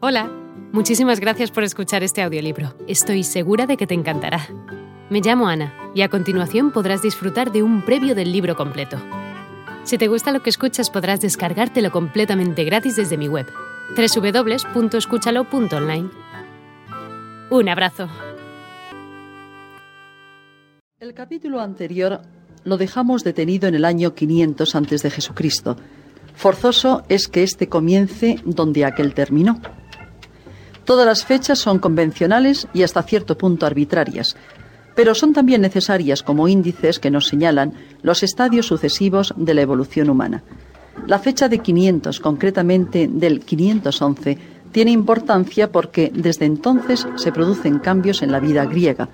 Hola, muchísimas gracias por escuchar este audiolibro. Estoy segura de que te encantará. Me llamo Ana y a continuación podrás disfrutar de un previo del libro completo. Si te gusta lo que escuchas podrás descargártelo completamente gratis desde mi web, www.escúchalo.online. Un abrazo. El capítulo anterior lo dejamos detenido en el año 500 antes de Jesucristo. Forzoso es que éste comience donde aquel terminó. Todas las fechas son convencionales y hasta cierto punto arbitrarias, pero son también necesarias como índices que nos señalan los estadios sucesivos de la evolución humana. La fecha de 500, concretamente del 511, tiene importancia porque desde entonces se producen cambios en la vida griega,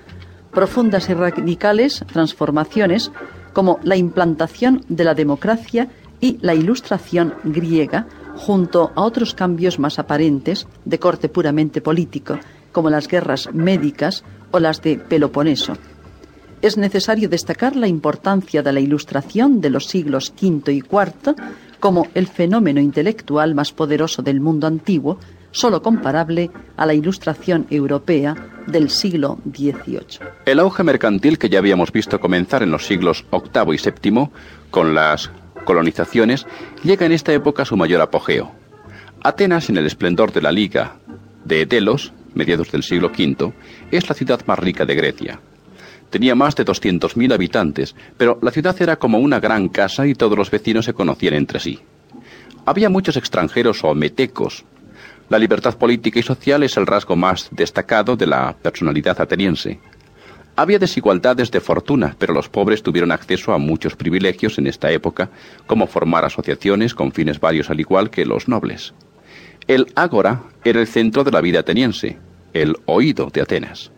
profundas y radicales transformaciones como la implantación de la democracia y la ilustración griega junto a otros cambios más aparentes de corte puramente político, como las guerras médicas o las de Peloponeso. Es necesario destacar la importancia de la ilustración de los siglos V y IV como el fenómeno intelectual más poderoso del mundo antiguo, solo comparable a la ilustración europea del siglo XVIII. El auge mercantil que ya habíamos visto comenzar en los siglos VIII y VII, con las colonizaciones, llega en esta época a su mayor apogeo. Atenas, en el esplendor de la Liga de Delos, mediados del siglo V, es la ciudad más rica de Grecia. Tenía más de 200.000 habitantes, pero la ciudad era como una gran casa y todos los vecinos se conocían entre sí. Había muchos extranjeros o metecos. La libertad política y social es el rasgo más destacado de la personalidad ateniense. Había desigualdades de fortuna, pero los pobres tuvieron acceso a muchos privilegios en esta época, como formar asociaciones con fines varios al igual que los nobles. El ágora era el centro de la vida ateniense, el oído de Atenas.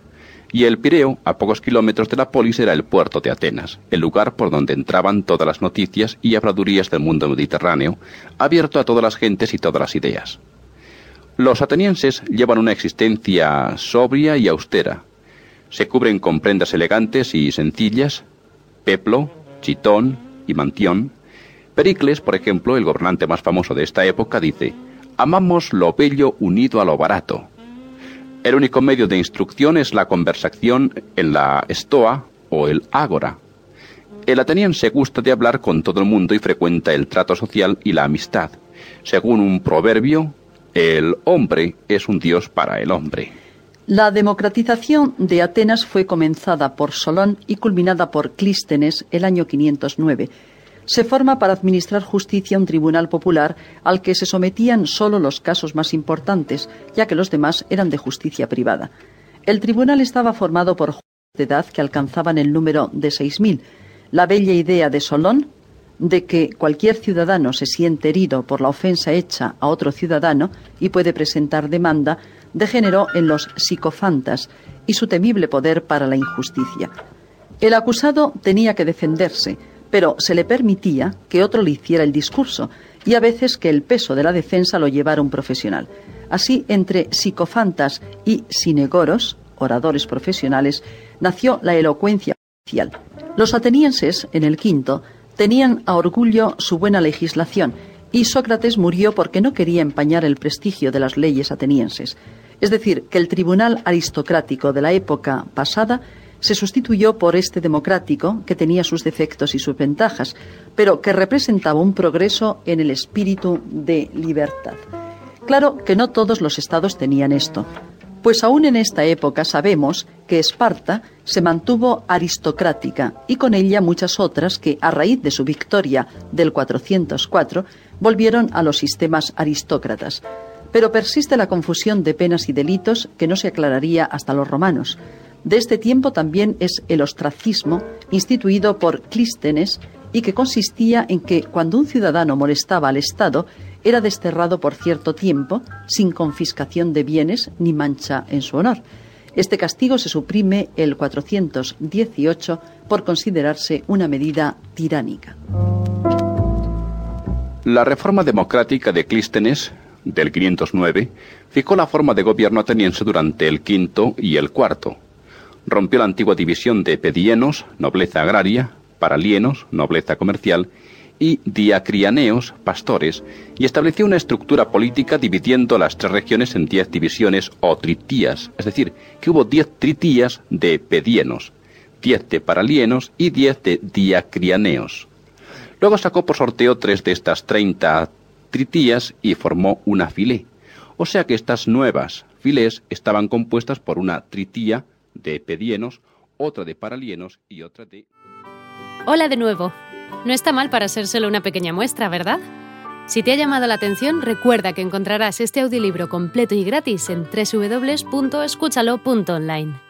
Y el Pireo, a pocos kilómetros de la polis, era el puerto de Atenas, el lugar por donde entraban todas las noticias y habladurías del mundo mediterráneo, abierto a todas las gentes y todas las ideas. Los atenienses llevan una existencia sobria y austera, se cubren con prendas elegantes y sencillas, peplo, chitón y mantión. Pericles, por ejemplo, el gobernante más famoso de esta época, dice, amamos lo bello unido a lo barato. El único medio de instrucción es la conversación en la estoa o el ágora. El ateniense gusta de hablar con todo el mundo y frecuenta el trato social y la amistad. Según un proverbio, el hombre es un dios para el hombre. La democratización de Atenas fue comenzada por Solón y culminada por Clístenes el año 509. Se forma para administrar justicia un tribunal popular al que se sometían solo los casos más importantes, ya que los demás eran de justicia privada. El tribunal estaba formado por jueces de edad que alcanzaban el número de 6.000. La bella idea de Solón de que cualquier ciudadano se siente herido por la ofensa hecha a otro ciudadano y puede presentar demanda degeneró en los psicofantas y su temible poder para la injusticia. El acusado tenía que defenderse, pero se le permitía que otro le hiciera el discurso y a veces que el peso de la defensa lo llevara un profesional. Así, entre psicofantas y sinegoros, oradores profesionales, nació la elocuencia oficial. Los atenienses, en el quinto, tenían a orgullo su buena legislación y Sócrates murió porque no quería empañar el prestigio de las leyes atenienses. Es decir, que el tribunal aristocrático de la época pasada se sustituyó por este democrático que tenía sus defectos y sus ventajas, pero que representaba un progreso en el espíritu de libertad. Claro que no todos los estados tenían esto, pues aún en esta época sabemos que Esparta se mantuvo aristocrática y con ella muchas otras que, a raíz de su victoria del 404, volvieron a los sistemas aristócratas. Pero persiste la confusión de penas y delitos que no se aclararía hasta los romanos. De este tiempo también es el ostracismo, instituido por Clístenes, y que consistía en que cuando un ciudadano molestaba al Estado, era desterrado por cierto tiempo, sin confiscación de bienes ni mancha en su honor. Este castigo se suprime el 418 por considerarse una medida tiránica. La reforma democrática de Clístenes del 509, fijó la forma de gobierno ateniense durante el quinto y el cuarto. Rompió la antigua división de pedienos, nobleza agraria, paralienos, nobleza comercial, y diacrianeos, pastores, y estableció una estructura política dividiendo las tres regiones en diez divisiones o tritías, es decir, que hubo diez tritías de pedienos, diez de paralienos y diez de diacrianeos. Luego sacó por sorteo tres de estas treinta tritías y formó una filé, o sea que estas nuevas filés estaban compuestas por una tritía de pedienos, otra de paralienos y otra de... Hola de nuevo. No está mal para ser solo una pequeña muestra, ¿verdad? Si te ha llamado la atención, recuerda que encontrarás este audiolibro completo y gratis en www.escúchalo.online.